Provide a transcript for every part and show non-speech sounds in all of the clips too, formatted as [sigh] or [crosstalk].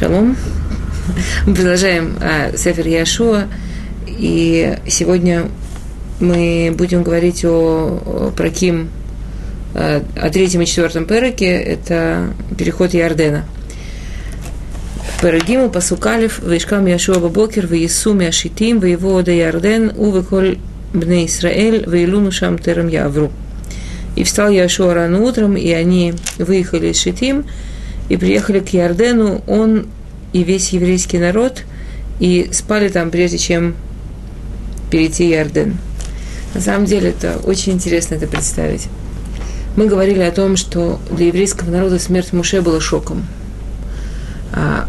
Шалом. Мы продолжаем э, Сефер Яшуа. И сегодня мы будем говорить о, о Праким, э, о третьем и четвертом переке. Это переход Ярдена. Перегиму пасукалев вишкам Яшуа Бабокер веесу Мяшитим воевода Ярден увеколь бне Исраэль вейлуну шам терем Явру. И встал Яшуа рано утром, и они выехали из Шитим, и приехали к Ярдену, он и весь еврейский народ, и спали там, прежде чем перейти Ярден. На самом деле это очень интересно это представить. Мы говорили о том, что для еврейского народа смерть Муше была шоком. А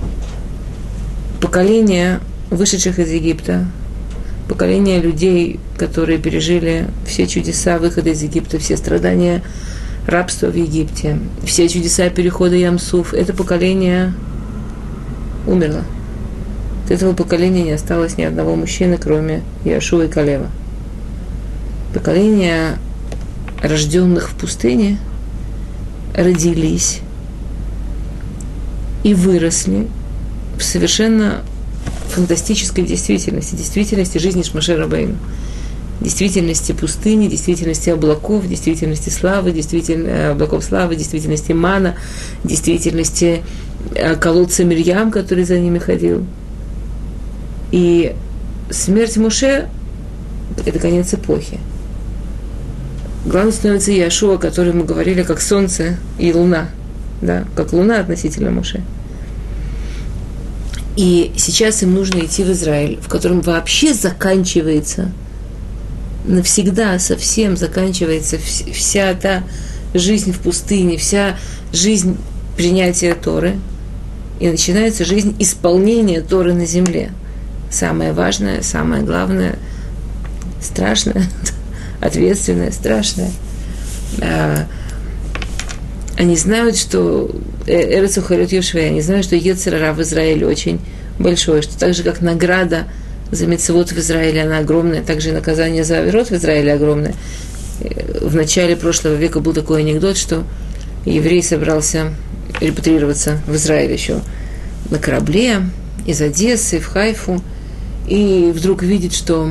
поколение вышедших из Египта, поколение людей, которые пережили все чудеса выхода из Египта, все страдания рабства в Египте, все чудеса перехода Ямсуф, это поколение умерло. От этого поколения не осталось ни одного мужчины, кроме Яшуа и Калева. Поколение рожденных в пустыне родились и выросли в совершенно фантастической действительности, действительности жизни Шмашера Бейна действительности пустыни, действительности облаков, действительности славы, действительно, э, облаков славы, действительности мана, действительности э, колодца Мирьям, который за ними ходил. И смерть Муше – это конец эпохи. Главным становится Иешуа, о котором мы говорили, как солнце и луна, да, как луна относительно Муше. И сейчас им нужно идти в Израиль, в котором вообще заканчивается – навсегда совсем заканчивается вся та жизнь в пустыне, вся жизнь принятия Торы, и начинается жизнь исполнения Торы на земле. Самое важное, самое главное, страшное, [laughs] ответственное, страшное. А, они знают, что э, Эрецу Харют Йошвей, они знают, что Ецерара в Израиле очень большой, что так же, как награда – за мецевод в Израиле, она огромная, также и наказание за авирот в Израиле огромное. Э, в начале прошлого века был такой анекдот, что еврей собрался репатрироваться в Израиль еще на корабле из Одессы в Хайфу, и вдруг видит, что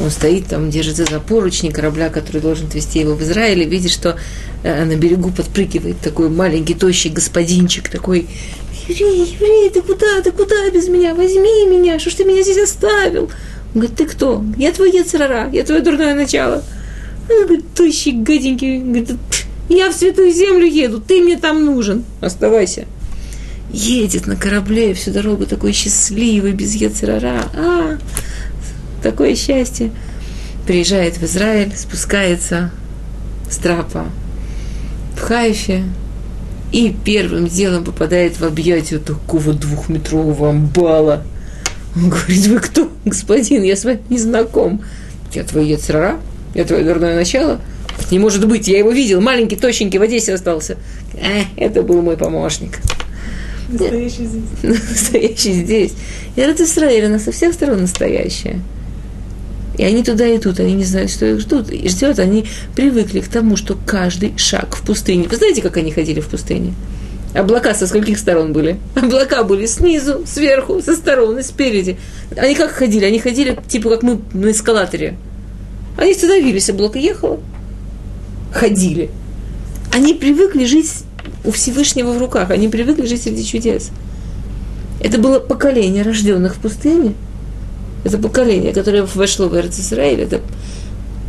он стоит там, держится за поручни корабля, который должен отвезти его в Израиль, и видит, что э, на берегу подпрыгивает такой маленький, тощий господинчик, такой еврей, еврей, ты куда, ты куда без меня? Возьми меня, что ж ты меня здесь оставил? Он говорит, ты кто? Я твой яцерара, я твое дурное начало. Он говорит, тощий, гаденький. Говорит, я в святую землю еду, ты мне там нужен. Оставайся. Едет на корабле всю дорогу такой счастливый, без яцерара. А, такое счастье. Приезжает в Израиль, спускается с трапа в Хайфе, и первым делом попадает в объятия такого двухметрового амбала. Он говорит, вы кто, господин, я с вами не знаком. Я твой яцерара, я твое дурное начало. Не может быть, я его видел, маленький, тощенький, в Одессе остался. Э, это был мой помощник. Настоящий здесь. [laughs] Настоящий здесь. И Израиль, она со всех сторон настоящая. И они туда идут, они не знают, что их ждут. И ждет, они привыкли к тому, что каждый шаг в пустыне. Вы знаете, как они ходили в пустыне? Облака со скольких сторон были? Облака были снизу, сверху, со сторон и спереди. Они как ходили? Они ходили, типа, как мы на эскалаторе. Они становились, облако ехало. Ходили. Они привыкли жить у Всевышнего в руках. Они привыкли жить среди чудес. Это было поколение рожденных в пустыне – это поколение, которое вошло в Израиль, это,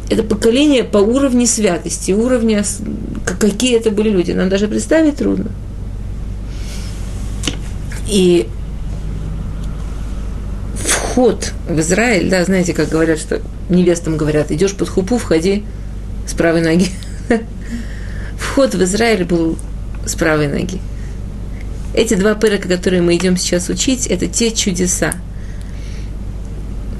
это поколение по уровню святости, уровня, какие это были люди. Нам даже представить трудно. И вход в Израиль, да, знаете, как говорят, что невестам говорят, идешь под хупу, входи с правой ноги. [laughs] Вход в Израиль был с правой ноги. Эти два пырка, которые мы идем сейчас учить, это те чудеса,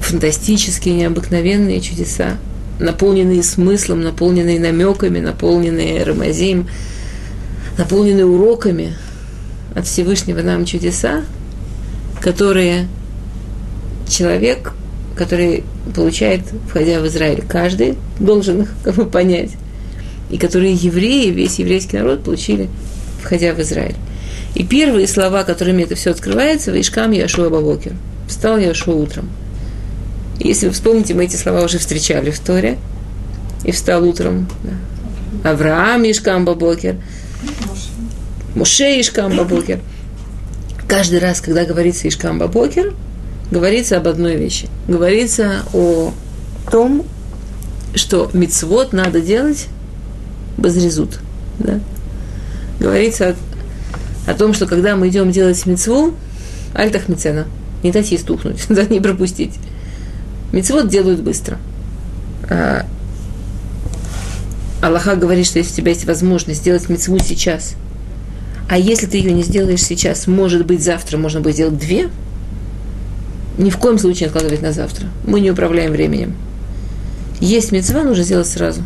фантастические, необыкновенные чудеса, наполненные смыслом, наполненные намеками, наполненные рамазим, наполненные уроками от Всевышнего нам чудеса, которые человек, который получает, входя в Израиль, каждый должен их [laughs] как бы понять, и которые евреи, весь еврейский народ получили, входя в Израиль. И первые слова, которыми это все открывается, «Ваишкам Яшуа Бабокер». Встал Яшуа утром. Если вы вспомните, мы эти слова уже встречали в Торе. И встал утром. Да. Авраам Ишкам Бабокер. Муше Ишкам Бабокер. Каждый раз, когда говорится Ишкам Бабокер, говорится об одной вещи. Говорится о том, что мицвод надо делать безрезут. Да? Говорится о, о том, что когда мы идем делать мицву, альтах мицена, не дать ей стухнуть, [laughs] да, не пропустить. Мицвод делают быстро. А, Аллаха говорит, что если у тебя есть возможность сделать мицву сейчас, а если ты ее не сделаешь сейчас, может быть, завтра можно будет сделать две, ни в коем случае не откладывать на завтра. Мы не управляем временем. Есть мецва, нужно сделать сразу.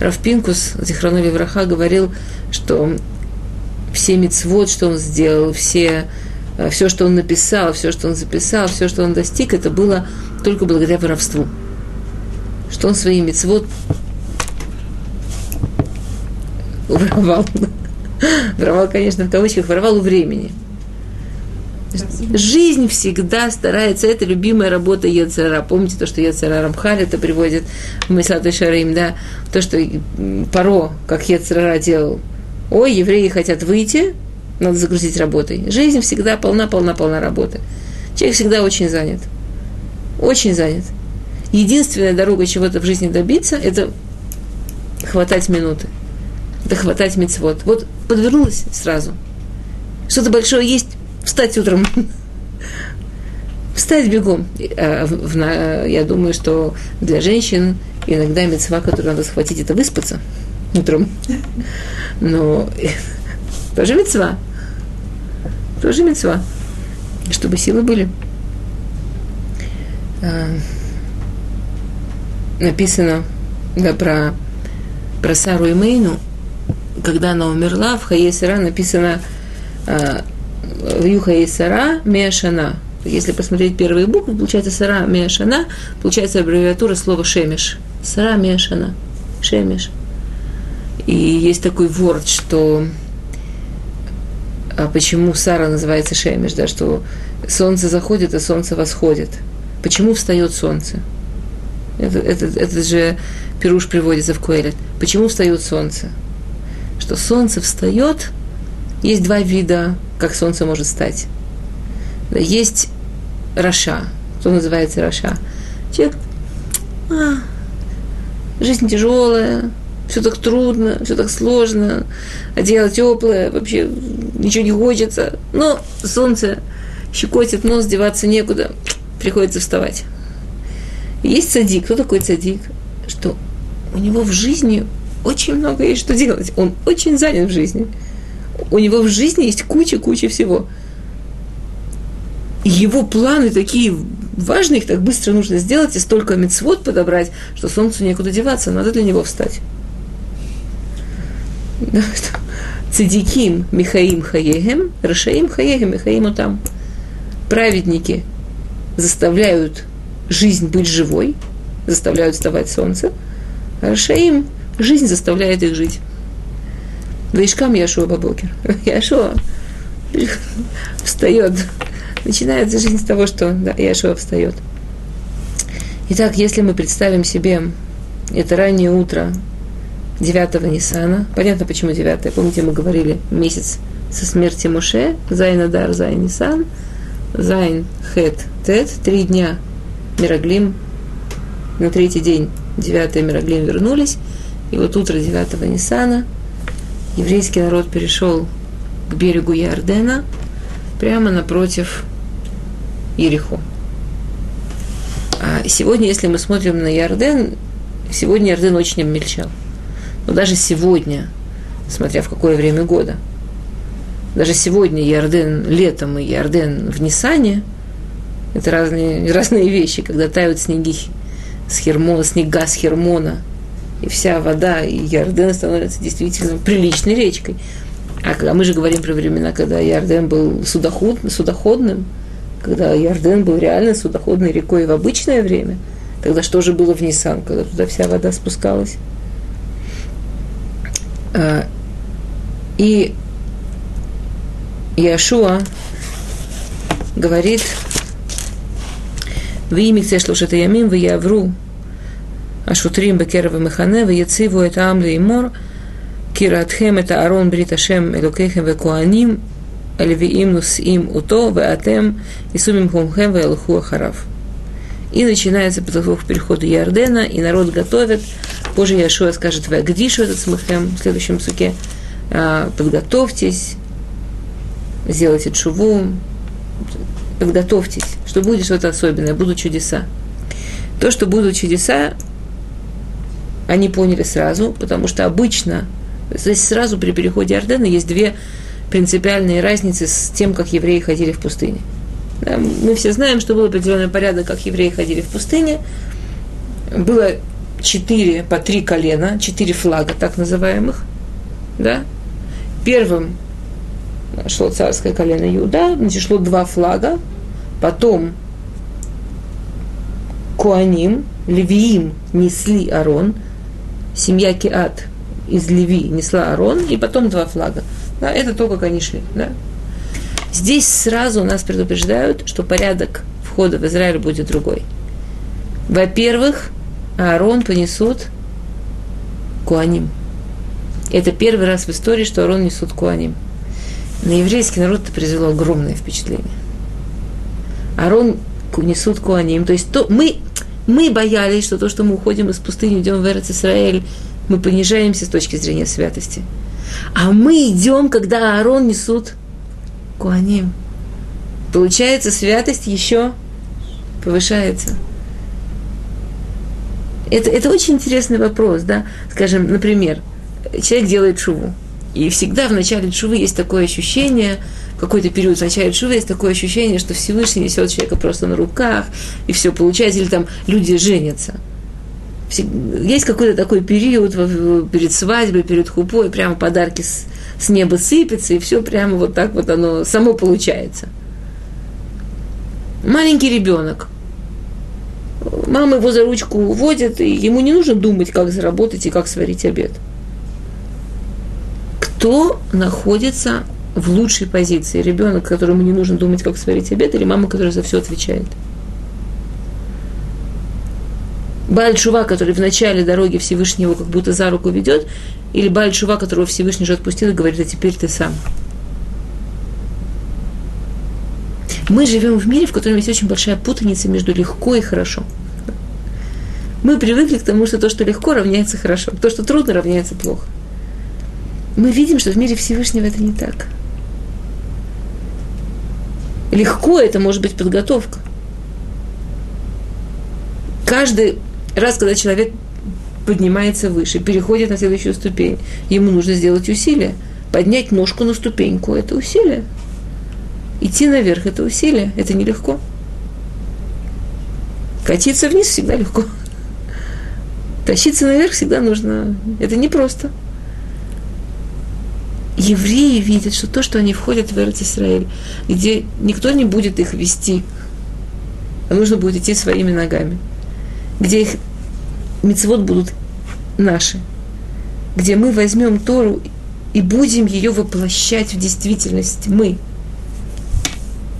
Равпинкус, Зихранови Враха, говорил, что все мецвод, что он сделал, все, все, что он написал, все, что он записал, все, что он достиг, это было только благодаря воровству. Что он свои мецвод воровал. [laughs] Воровал, конечно, в кавычках, воровал у времени. Жизнь всегда старается, это любимая работа Ецера. Помните то, что Ецера Рамхаль это приводит в Мысату Шарим, да? То, что Паро, как Ецера делал. Ой, евреи хотят выйти, надо загрузить работой. Жизнь всегда полна, полна, полна работы. Человек всегда очень занят. Очень занят. Единственная дорога чего-то в жизни добиться – это хватать минуты. Это хватать мецвод. Вот подвернулась сразу. Что-то большое есть, встать утром, [laughs] встать бегом. А, я думаю, что для женщин иногда мецва, которую надо схватить, это выспаться утром. [laughs] Но тоже мецва. Тоже мецва. Чтобы силы были. А, написано да, про, про Сару и Мейну, когда она умерла, в Хаесера написано а, в Юха Сара Меашана. Если посмотреть первые буквы, получается Сара Меашана, получается аббревиатура слова Шемиш. Сара Меашана. Шемиш. И есть такой ворд, что а почему Сара называется Шемиш, да, что солнце заходит, а солнце восходит. Почему встает солнце? Это, это, это же פירוש приводится в Куэлет. Почему встает солнце? Что солнце встает, есть два вида как солнце может стать. Есть רשע, что называется רשע. Человек, а, жизнь тяжелая, все так трудно, все так сложно, одеяло теплое, вообще ничего не хочется. Но солнце щекотит нос, деваться некуда, приходится вставать. Есть цадик. Кто такой цадик? Что у него в жизни очень много есть что делать. Он очень занят в жизни у него в жизни есть куча-куча всего. Его планы такие важные, их так быстро нужно сделать, и столько мецвод подобрать, что солнцу некуда деваться, надо для него встать. [laughs] Цидиким Михаим Хаегем, Рашаим Хаегем, Михаиму там. Праведники заставляют жизнь быть живой, заставляют вставать солнце, а Рашаим жизнь заставляет их жить. Ваишкам Яшуа Бабокер. [laughs] Яшуа [laughs] встает. Начинается жизнь с того, что да, Яшуа встает. Итак, если мы представим себе это раннее утро 9 Ниссана, понятно, почему 9 помните, мы говорили месяц со смерти Муше, זין אדר, זין ניסן, זין חית טית, три дня מרגלים, на третий день 9 מרגלים вернулись, и вот утро 9 Ниссана – еврейский народ перешел к берегу Ярдена, прямо напротив Ерехо. А сегодня, если мы смотрим на Ярден, сегодня Ярден очень обмельчал. Но даже сегодня, смотря в какое время года, даже сегодня Ярден летом и Ярден в Нисане, это разные, [laughs] разные вещи, когда тают снеги с Хермона, снега с Хермона – и вся вода и Ярден становится действительно приличной речкой. А когда мы же говорим про времена, когда Ярден был судоход, судоходным, когда Ярден был реально судоходной рекой в обычное время, тогда что же было в Ниссан, когда туда вся вода спускалась? А, и Иошуа говорит, в имя Цешлушата Ямим, в Явру, Ашутрим Бекерова Механе, в Яциву это Амле и Мор, Киратхем это Арон Брит Ашем Элокехем в Куаним, Левиим Нусим Уто, в Атем, Исумим Хумхем, в Элху Ахарав. И начинается подготовка к переходу Ярдена, и народ готовит. Позже Яшуа скажет, вы Агдишу этот смыхем в следующем суке. «А, подготовьтесь, сделайте чуву, подготовьтесь, что будет что-то особенное, будут чудеса. То, что будут чудеса, они поняли сразу, потому что обычно, здесь сразу при переходе Ордена есть две принципиальные разницы с тем, как евреи ходили в пустыне. Да, мы все знаем, что был определенный порядок, как евреи ходили в пустыне. Было четыре, по три колена, четыре флага, так называемых. Да? Первым шло царское колено Иуда, значит, шло два флага, потом Куаним, Левиим несли Арон, семья Киат из Леви несла Арон, и потом два флага. Да, это то, как они шли. Да? Здесь сразу нас предупреждают, что порядок входа в Израиль будет другой. Во-первых, Аарон понесут Куаним. Это первый раз в истории, что Аарон несут Куаним. На еврейский народ это произвело огромное впечатление. Аарон несут Куаним. То есть то, мы, мы боялись, что то, что мы уходим из пустыни, идем в Эрец Израиль, мы понижаемся с точки зрения святости. А мы идем, когда Аарон несут Куаним. Получается, святость еще повышается. Это, это очень интересный вопрос, да. Скажем, например, человек делает шуву. И всегда в начале шувы есть такое ощущение, какой-то период в начале шувы есть такое ощущение, что Всевышний несет человека просто на руках, и все получается, или там люди женятся. Есть какой-то такой период перед свадьбой, перед хупой, прямо подарки с, с неба сыпятся, и все прямо вот так вот оно само получается. Маленький ребенок. Мама его за ручку уводит, и ему не нужно думать, как заработать и как сварить обед. Кто находится в лучшей позиции? Ребенок, которому не нужно думать, как сварить обед, или мама, которая за все отвечает? Бальшува, который в начале дороги Всевышнего как будто за руку ведет, или Бальшува, которого Всевышний же отпустил и говорит, а теперь ты сам. Мы живем в мире, в котором есть очень большая путаница между легко и хорошо. Мы привыкли к тому, что то, что легко, равняется хорошо, то, что трудно, равняется плохо. Мы видим, что в мире Всевышнего это не так. Легко это может быть подготовка. Каждый раз, когда человек поднимается выше, переходит на следующую ступень, ему нужно сделать усилие. Поднять ножку на ступеньку – это усилие. Идти наверх – это усилие, это нелегко. Катиться вниз всегда легко. Тащиться наверх всегда нужно. Это непросто. Евреи видят, что то, что они входят в Эрц Израиль, где никто не будет их вести, а нужно будет идти своими ногами, где их мецвод будут наши, где мы возьмем Тору и будем ее воплощать в действительность мы.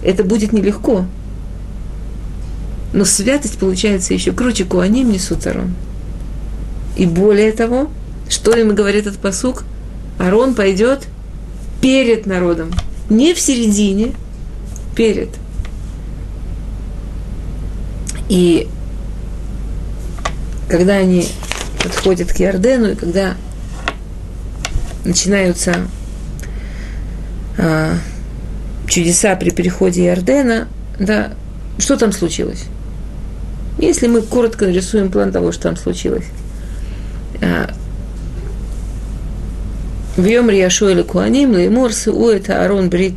Это будет нелегко. Но святость получается еще круче. Куаним несут Арон. И более того, что им говорит этот посук? Арон пойдет перед народом. Не в середине, перед. И когда они подходят к Иордену, и когда начинаются а, чудеса при переходе Иордена, да, что там случилось? Если мы коротко нарисуем план того, что там случилось. А, в Йом Риашу или Куаним, Леймур, Сууэт, Аарон, Брит,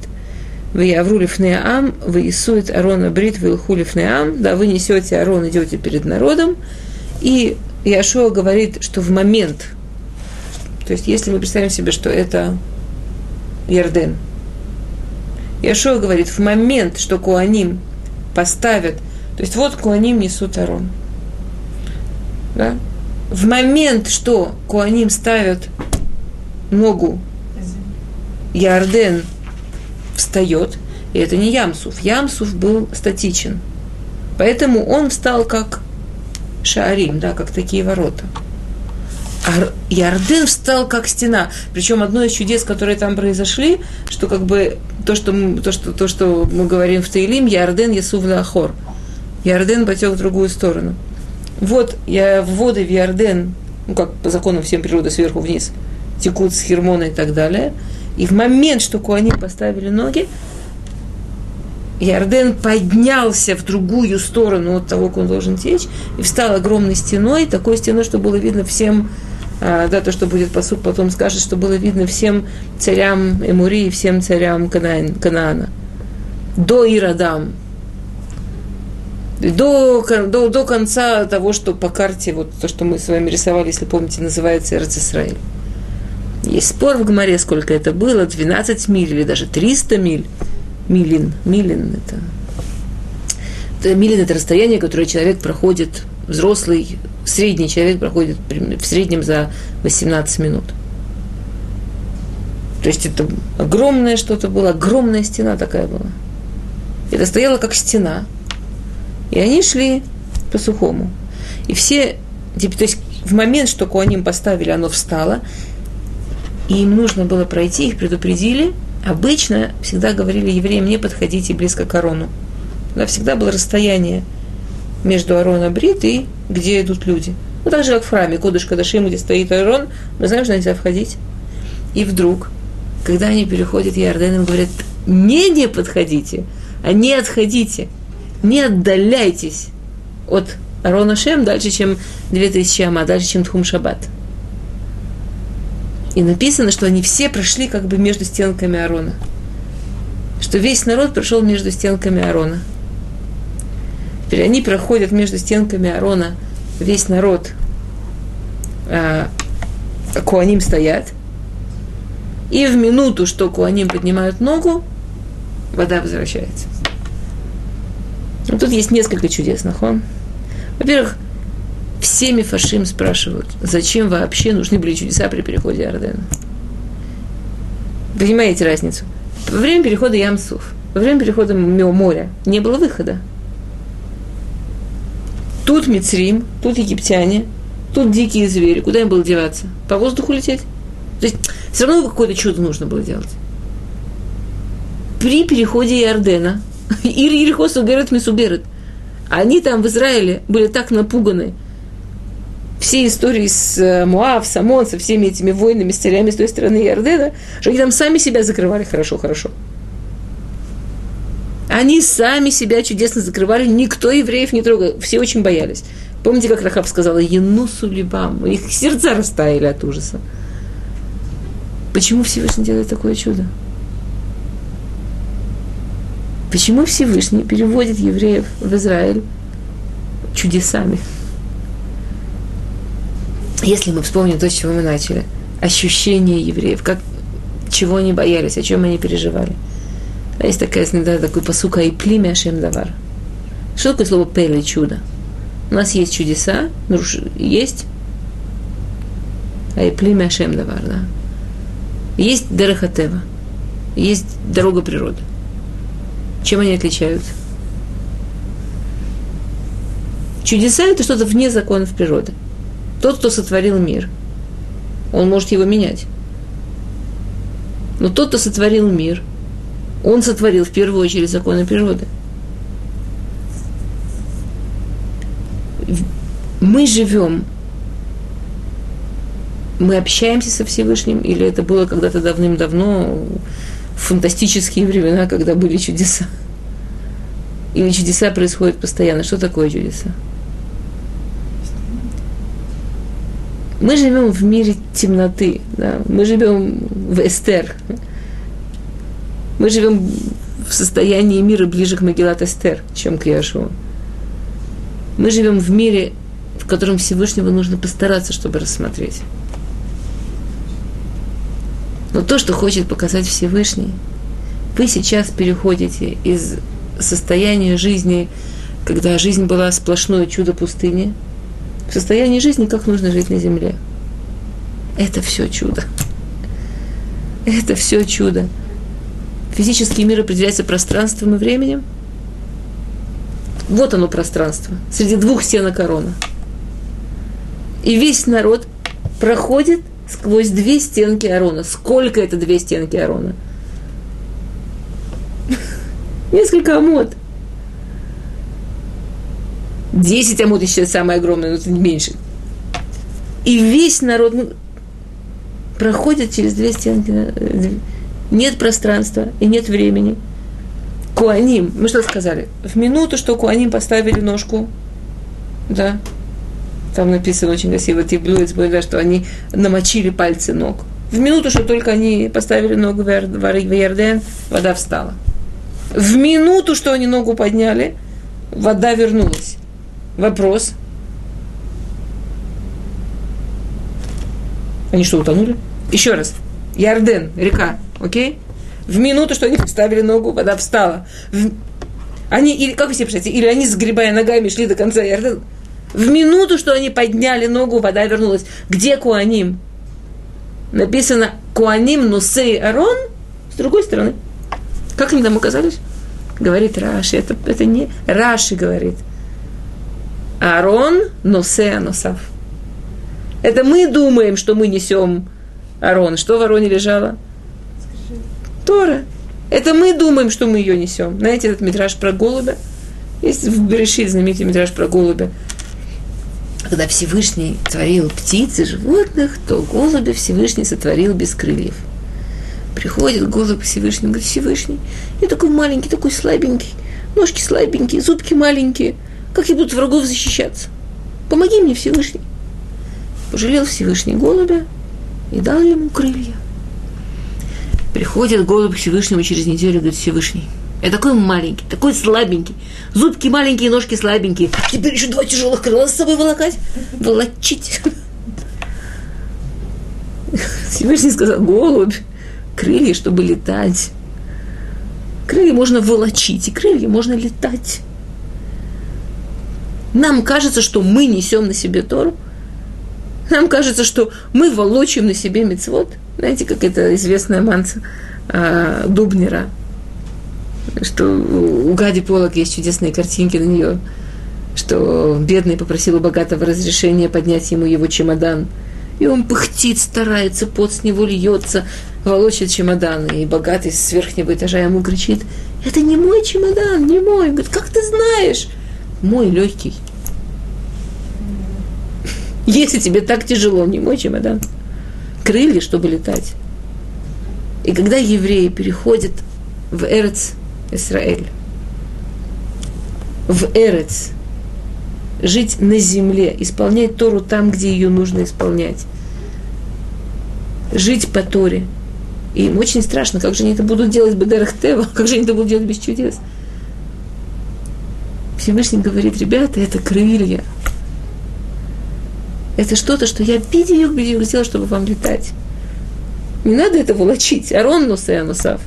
Виявру Лифнеам, Виисует Арона Брит, Вилху Лифнеам, да, вы несете Арон, идете перед народом, и Яшуа говорит, что в момент, то есть если мы представим себе, что это Ярден, Яшуа говорит, в момент, что Куаним поставят, то есть вот Куаним несут Арон, да? в момент, что Куаним ставят ногу Ярден встает, и это не Ямсуф. Ямсуф был статичен. Поэтому он встал как Шаарим, да, как такие ворота. Ярден встал как стена. Причем одно из чудес, которые там произошли, что как бы то, что, мы, то, что, то, что мы говорим в Таилим, Ярден Ясув Ахор. Ярден потек в другую сторону. Вот я воды в Ярден, ну как по закону всем природы сверху вниз, текут с Хермона и так далее. И в момент, что Куани поставили ноги, Ярден поднялся в другую сторону от того, как он должен течь, и встал огромной стеной, такой стеной, что было видно всем, да, то, что будет посуд, потом скажет, что было видно всем царям Эмури и всем царям Канаан, Канаана. До Ирадам. До, до, до конца того, что по карте, вот то, что мы с вами рисовали, если помните, называется Эрцисраиль. Есть спор в Гмаре, сколько это было, 12 миль или даже 300 миль. Милин. Милин это милин это расстояние, которое человек проходит, взрослый, средний человек проходит в среднем за 18 минут. То есть это огромное что-то было, огромная стена такая была. Это стояло как стена. И они шли по сухому. И все, типа, то есть в момент, что Куаним поставили, оно встало, и им нужно было пройти, их предупредили, Обычно всегда говорили евреям, не подходите близко к Арону. Да, всегда было расстояние между Арона Брит и где идут люди. Ну, так же, как в храме, Кодыш Кадашим, где стоит Арон, мы знаем, что нельзя входить. И вдруг, когда они переходят Иордан, им говорят, не не подходите, а не отходите, не отдаляйтесь от Арона Шем дальше, чем 2000 ама, дальше, чем Тхум Шаббат. И написано, что они все прошли как бы между стенками Арона. Что весь народ прошел между стенками Арона. Теперь они проходят между стенками Арона, весь народ, а, Куаним стоят. И в минуту, что Куаним поднимают ногу, вода возвращается. Ну, тут есть несколько чудес, нахон. Во-первых, все мифашим спрашивают, зачем вообще нужны были чудеса при переходе Ордена. Понимаете разницу? Во время перехода Ямсуф, во время перехода моря не было выхода. Тут Мицрим, тут египтяне, тут дикие звери. Куда им было деваться? По воздуху лететь? То есть все равно какое-то чудо нужно было делать. При переходе Иордена, [laughs] Ир Ерихосу Герет Мисуберет, они там в Израиле были так напуганы, все истории с э, Муав, Самон, со всеми этими войнами, с царями с той стороны Ярдена, что они там сами себя закрывали хорошо-хорошо. Они сами себя чудесно закрывали, никто евреев не трогал, все очень боялись. Помните, как Рахаб сказала, Янусу либам, у них сердца растаяли от ужаса. Почему Всевышний делает такое чудо? Почему Всевышний переводит евреев в Израиль чудесами? если мы вспомним то, с чего мы начали, ощущение евреев, как, чего они боялись, о чем они переживали. Есть такая, да, такой посука и племя Ашем Давар. Что такое слово пели, чудо? У нас есть чудеса, есть, а и племя Ашем Давар, да. Есть Дерехатева, есть дорога природы. Чем они отличаются? Чудеса – это что-то вне законов природы. Тот, кто сотворил мир, он может его менять. Но тот, кто сотворил мир, он сотворил в первую очередь законы природы. Мы живем, мы общаемся со Всевышним, или это было когда-то давным-давно, в фантастические времена, когда были чудеса. Или чудеса происходят постоянно. Что такое чудеса? Мы живем в мире темноты, да? мы живем в Эстер. Мы живем в состоянии мира ближе к Магеллат Эстер, чем к Яшуа. Мы живем в мире, в котором Всевышнего нужно постараться, чтобы рассмотреть. Но то, что хочет показать Всевышний, вы сейчас переходите из состояния жизни, когда жизнь была сплошное чудо пустыни – в состоянии жизни, как нужно жить на земле. Это все чудо. Это все чудо. Физический мир определяется пространством и временем. Вот оно пространство, среди двух стенок корона. И весь народ проходит сквозь две стенки Арона. Сколько это две стенки Арона? Несколько амод. Десять амод еще самое огромное, но это меньше. И весь народ ну, проходит через две стенки. Нет пространства и нет времени. Куаним, мы что сказали? В минуту, что Куаним поставили ножку, да, там написано очень красиво, Тиблюец, да, что они намочили пальцы ног. В минуту, что только они поставили ногу в Ярден, вода встала. В минуту, что они ногу подняли, вода вернулась. Вопрос. Они что, утонули? Еще раз. Ярден, река, окей? В минуту, что они поставили ногу, вода встала. Они, или, как вы себе представляете, или они, сгребая ногами, шли до конца Ярдена. В минуту, что они подняли ногу, вода вернулась. Где Куаним? Написано Куаним Нусей Арон с другой стороны. Как они там оказались? Говорит Раши. Это, это не Раши говорит. Арон Нусей Анусав. Это мы думаем, что мы несем Арон. Что в Ароне лежало? Тора. Это мы думаем, что мы ее несем. Знаете этот метраж про голубя? Есть в Берешит знаменитый метраж про голубя. Когда Всевышний творил птиц и животных, то голубя Всевышний сотворил без крыльев. Приходит голубь к Всевышнему, говорит, Всевышний, я такой маленький, такой слабенький, ножки слабенькие, зубки маленькие, как я буду врагов защищаться? Помоги мне, Всевышний. Пожалел Всевышний голубя и дал ему крылья. Приходит голубь к Всевышнему через неделю, говорит, Всевышний, я такой маленький, такой слабенький. Зубки маленькие, ножки слабенькие. Теперь еще два тяжелых крыла с собой волокать. Волочить. Всевышний сказал, голубь, крылья, чтобы летать. Крылья можно волочить, и крылья можно летать. Нам кажется, что мы несем на себе Тору. Нам кажется, что мы волочим на себе мецвод. Знаете, как это известная манца а, Дубнера, что у Гади Полок есть чудесные картинки на нее, что бедный попросил у богатого разрешения поднять ему его чемодан. И он пыхтит, старается, пот с него льется, волочит чемодан. И богатый с верхнего этажа ему кричит, это не мой чемодан, не мой. Он говорит, как ты знаешь? Мой легкий. Если тебе так тяжело, не мой чемодан. Крылья, чтобы летать. И когда евреи переходят в Эрц Израиль, в Эрец, жить на земле, исполнять Тору там, где ее нужно исполнять, жить по Торе. И им очень страшно, как же они это будут делать Бедерах Тева, как же они это будут делать без чудес. Всевышний говорит, ребята, это крылья. Это что-то, что я видел, видел, сделал, чтобы вам летать. Не надо это волочить. Арон нусе анусав.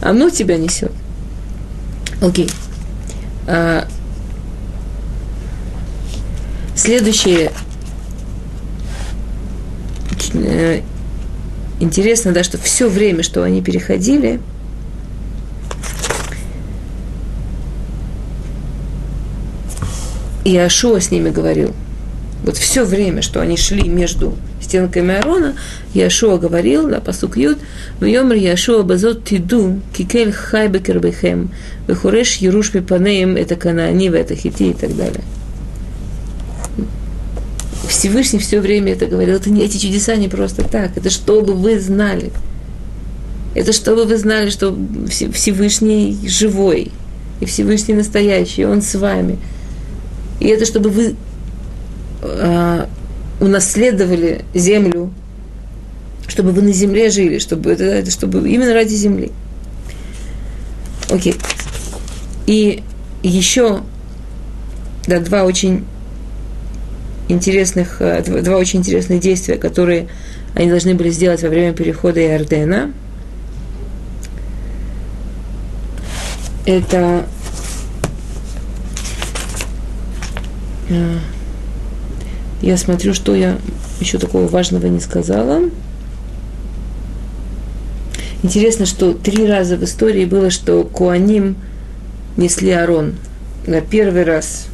Оно тебя несет. Окей. А, следующее. Э, интересно, да, что все время, что они переходили, и с ними говорил. Вот все время, что они шли между стенками Аарона, Яшуа говорил, да, посук Юд, в Йомр Яшуа базот тиду, кикель хай бекербехем, вехуреш еруш панеем, это канаанива, это хити и так далее. Всевышний все время это говорил. Это не, эти чудеса не просто так. Это чтобы вы знали. Это чтобы вы знали, что Всевышний живой. И Всевышний настоящий. Он с вами. И это чтобы вы э, унаследовали землю, чтобы вы на земле жили, чтобы это, это чтобы именно ради земли. Окей. И еще да, два очень интересных, э, два очень интересных действия, которые они должны были сделать во время перехода Иордена. Это э, я смотрю, что я еще такого важного не сказала. Интересно, что три раза в истории было, что Куаним несли Арон. На первый раз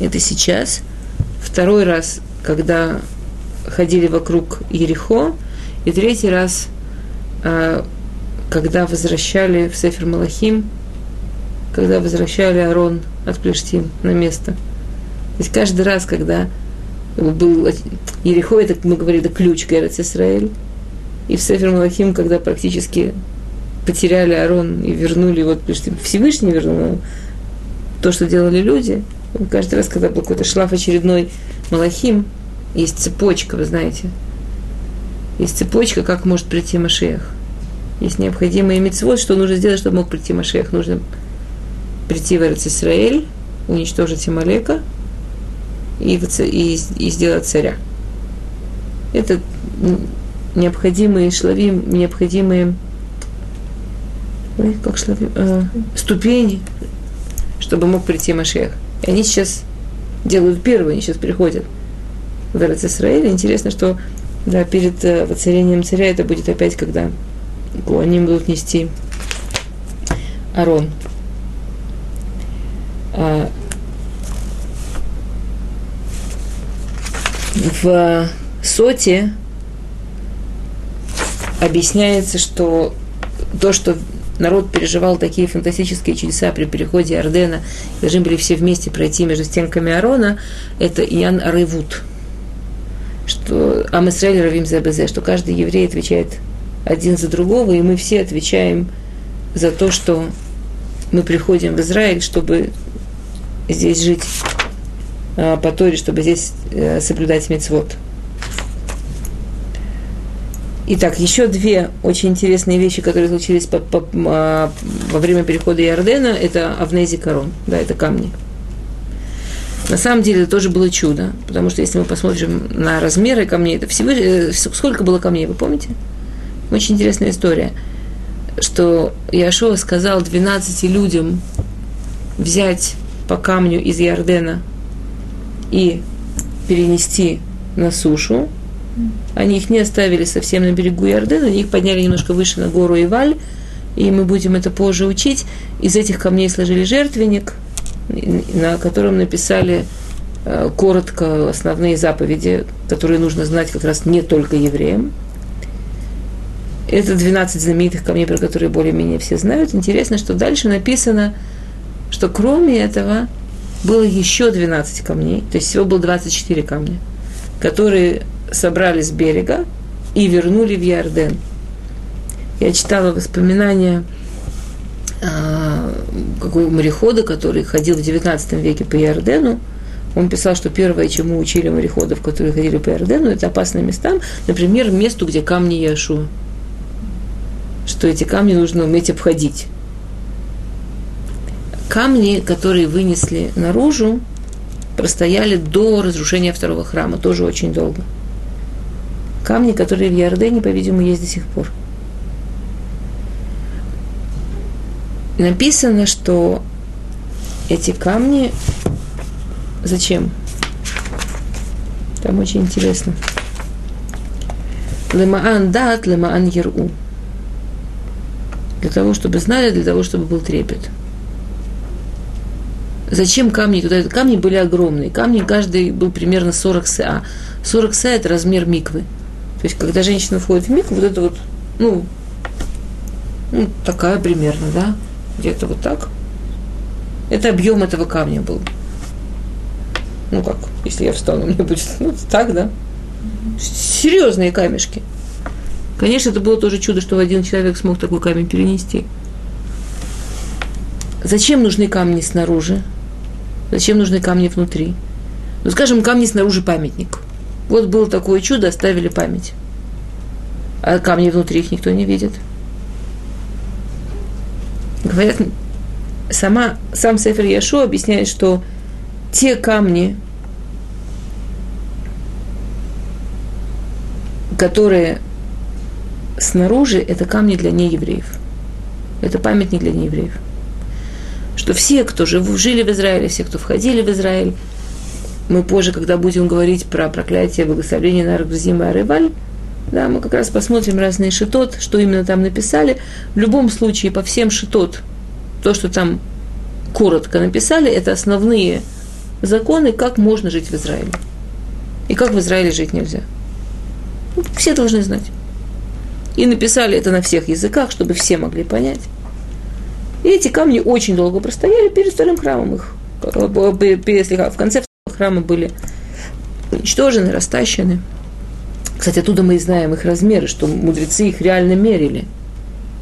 это сейчас, второй раз, когда ходили вокруг Ерехо, и третий раз, а, когда возвращали в Сефер Малахим, когда возвращали Арон от Плештим на место. То каждый раз, когда был Ерехо, это мы говорили, это ключ к Израиль, и в Сефер Малахим, когда практически потеряли Арон и вернули, вот Всевышний вернул то, что делали люди, каждый раз, когда был какой-то шлаф очередной Малахим, есть цепочка, вы знаете, есть цепочка, как может прийти Машех. Есть необходимые мецвод, что нужно сделать, чтобы мог прийти Машех. Нужно прийти в Израиль, уничтожить Ималека и, и, и сделать царя. Это необходимые шлавим, необходимые ой, как шлавим, э, ступени, чтобы мог прийти Машех. И они сейчас делают первые, они сейчас приходят в Израиль. Интересно, что да, перед э, воцарением царя это будет опять, когда они будут нести Арон. А, в Соте объясняется, что то, что народ переживал такие фантастические чудеса при переходе Ордена, должны были все вместе пройти между стенками Арона, это Иоанн Арывут, что Амисраэль Равим Забезе, что каждый еврей отвечает один за другого, и мы все отвечаем за то, что мы приходим в Израиль, чтобы здесь жить по Торе, чтобы здесь э, соблюдать мецвод. Итак, еще две очень интересные вещи, которые случились по, по, а, во время перехода Иордена, это Авнези Корон, да, это камни. На самом деле это тоже было чудо, потому что если мы посмотрим на размеры камней, это всего, э, сколько было камней, вы помните? Очень интересная история, что Яшуа сказал 12 людям взять по камню из Иордена и перенести на сушу, они их не оставили совсем на берегу Иордена, они их подняли немножко выше на гору Иваль, и мы будем это позже учить. Из этих камней сложили жертвенник, на котором написали э, коротко основные заповеди, которые нужно знать как раз не только евреям. Это 12 знаменитых камней, про которые более-менее все знают. Интересно, что дальше написано, что кроме этого было еще 12 камней, то есть всего было 24 камня, которые собрали с берега и вернули в Ярден. Я читала воспоминания э, какого морехода, который ходил в 19 веке по Ярдену. Он писал, что первое, чему учили мореходов, которые ходили по Ярдену, это опасные места, например, месту, где камни Яшу. Что эти камни нужно уметь обходить. Камни, которые вынесли наружу, простояли до разрушения второго храма, тоже очень долго – камни, которые в Ярдене, по-видимому, есть до сих пор. Написано, что эти камни зачем? Там очень интересно. Лемаан дат, лемаан еру. Для того, чтобы знали, для того, чтобы был трепет. Зачем камни туда? Камни были огромные. Камни каждый был примерно 40 са. 40 са – это размер миквы. То есть, когда женщина входит в миг, вот это вот, ну, ну, такая примерно, да, где-то вот так. Это объем этого камня был. Ну как, если я встану, мне будет, ну, так, да. Серьезные камешки. Конечно, это было тоже чудо, что один человек смог такой камень перенести. Зачем нужны камни снаружи? Зачем нужны камни внутри? Ну, скажем, камни снаружи памятник. Вот было такое чудо, оставили память. А камни внутри их никто не видит. Говорят, сама, сам Сефер Яшу объясняет, что те камни, которые снаружи, это камни для неевреев. Это памятник для неевреев. Что все, кто жили в Израиле, все, кто входили в Израиль, мы позже, когда будем говорить про проклятие благословения на Аргзима и Арываль, Да, мы как раз посмотрим разные шитот, что именно там написали. В любом случае, по всем шитот, то, что там коротко написали, это основные законы, как можно жить в Израиле. И как в Израиле жить нельзя. Все должны знать. И написали это на всех языках, чтобы все могли понять. И эти камни очень долго простояли перед вторым храмом их. В конце храма были уничтожены, растащены. Кстати, оттуда мы и знаем их размеры, что мудрецы их реально мерили.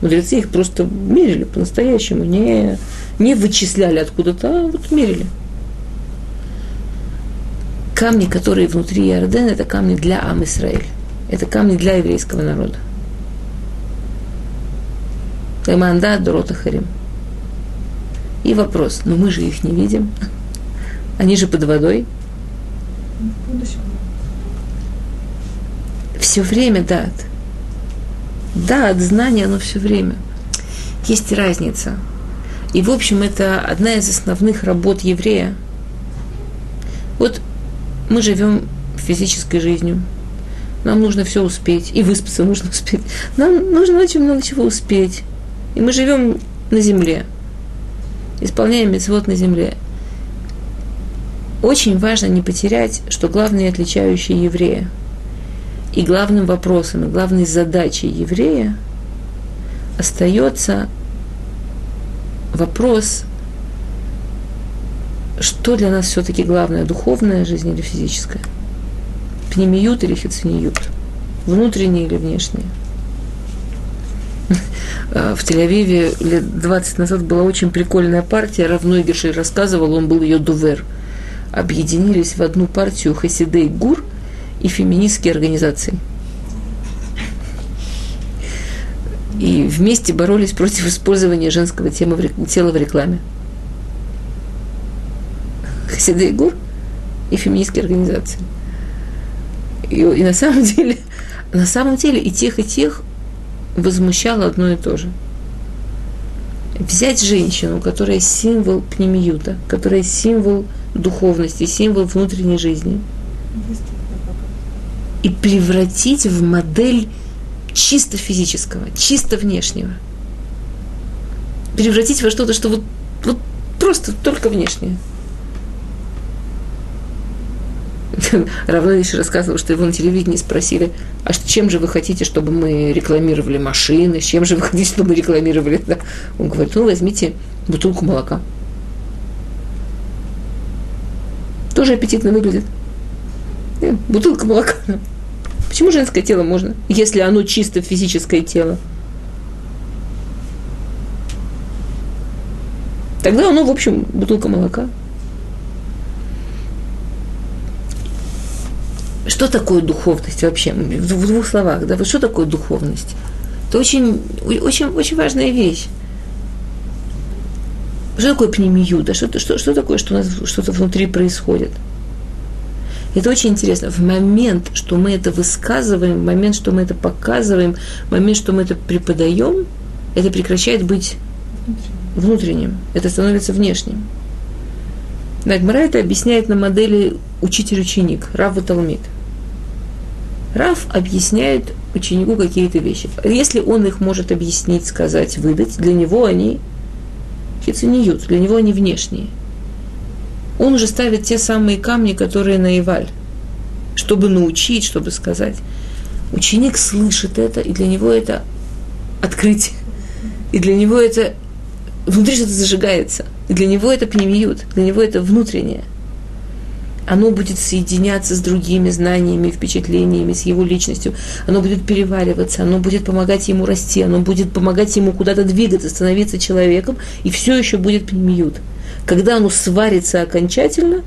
Мудрецы их просто мерили по-настоящему, не, не вычисляли откуда-то, а вот мерили. Камни, которые внутри Иордена, это камни для Ам Исраиль. Это камни для еврейского народа. Эманда Дорота Харим. И вопрос, но мы же их не видим. Они же под водой. Все время дат. Да, от знания оно все время. Есть разница. И, в общем, это одна из основных работ еврея. Вот мы живем физической жизнью. Нам нужно все успеть. И выспаться нужно успеть. Нам нужно очень много чего успеть. И мы живем на земле. Исполняем мецвод на земле. Очень важно не потерять, что главное отличающее еврея. И главным вопросом, и главной задачей еврея остается вопрос, что для нас все-таки главное, духовная жизнь или физическая? Пнемиют или хицениют? Внутреннее или внешнее? В Тель-Авиве лет 20 назад была очень прикольная партия. Равной Гершель рассказывал, он был ее дувер – объединились в одну партию Хасидей Гур и феминистские организации. И вместе боролись против использования женского тела в рекламе. Хасидей Гур и феминистские организации. И, и на самом [laughs] деле, на самом деле и тех, и тех возмущало одно и то же. Взять женщину, которая символ пнемиюта, которая символ духовности, символ внутренней жизни. И превратить в модель чисто физического, чисто внешнего. Превратить во что-то, что вот, вот просто только внешнее. [laughs] Равно еще рассказывал, что его на телевидении спросили, а чем же вы хотите, чтобы мы рекламировали машины, с чем же вы хотите, чтобы мы рекламировали? [laughs] Да? Он говорит, ну возьмите бутылку молока. тоже аппетитно выглядит. Э, бутылка молока. [laughs] Почему женское тело можно, если оно чисто физическое тело? Тогда оно, в общем, бутылка молока. Что такое духовность вообще? В двух словах, да, вот что такое духовность? Это очень, очень, очень важная вещь. Что такое пнемиюда? Что, что, что такое, что у нас что-то внутри происходит? Это очень интересно. В момент, что мы это высказываем, в момент, что мы это показываем, в момент, что мы это преподаем, это прекращает быть внутренним. Это становится внешним. Нагмара это объясняет на модели учитель-ученик, Рав Талмит. Рав объясняет ученику какие-то вещи. Если он их может объяснить, сказать, выдать, для него они хицениют, для него они внешние. Он уже ставит те самые камни, которые на Иваль, чтобы научить, чтобы сказать. Ученик слышит это, и для него это открытие. И для него это внутри что-то зажигается. И для него это пнемиют, для него это внутреннее. Оно будет соединяться с другими знаниями, впечатлениями, с его личностью. Оно будет перевариваться, оно будет помогать ему расти, оно будет помогать ему куда-то двигаться, становиться человеком, и все еще будет пнемиют. Когда оно сварится окончательно,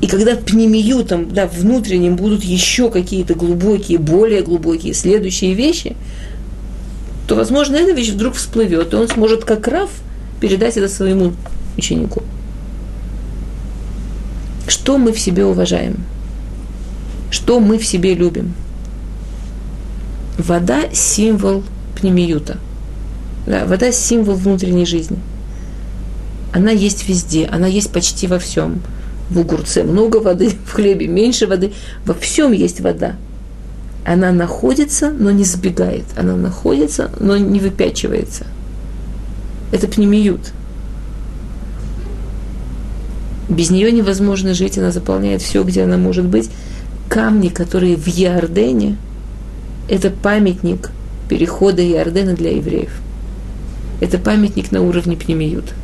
и когда пнемиютом, да, внутренним будут еще какие-то глубокие, более глубокие следующие вещи, то, возможно, эта вещь вдруг всплывет, и он сможет как Раф передать это своему ученику. Что мы в себе уважаем? Что мы в себе любим? Вода – символ пнемиюта. Да, вода – символ внутренней жизни. Она есть везде, она есть почти во всем. В огурце много воды, [laughs] в хлебе меньше воды, во всем есть вода. Она находится, но не сбегает. Она находится, но не выпячивается. Это пнемиют. Без нее невозможно жить, она заполняет все, где она может быть. Камни, которые в Иордене, это памятник перехода Иордена для евреев. Это памятник на уровне пнемиют.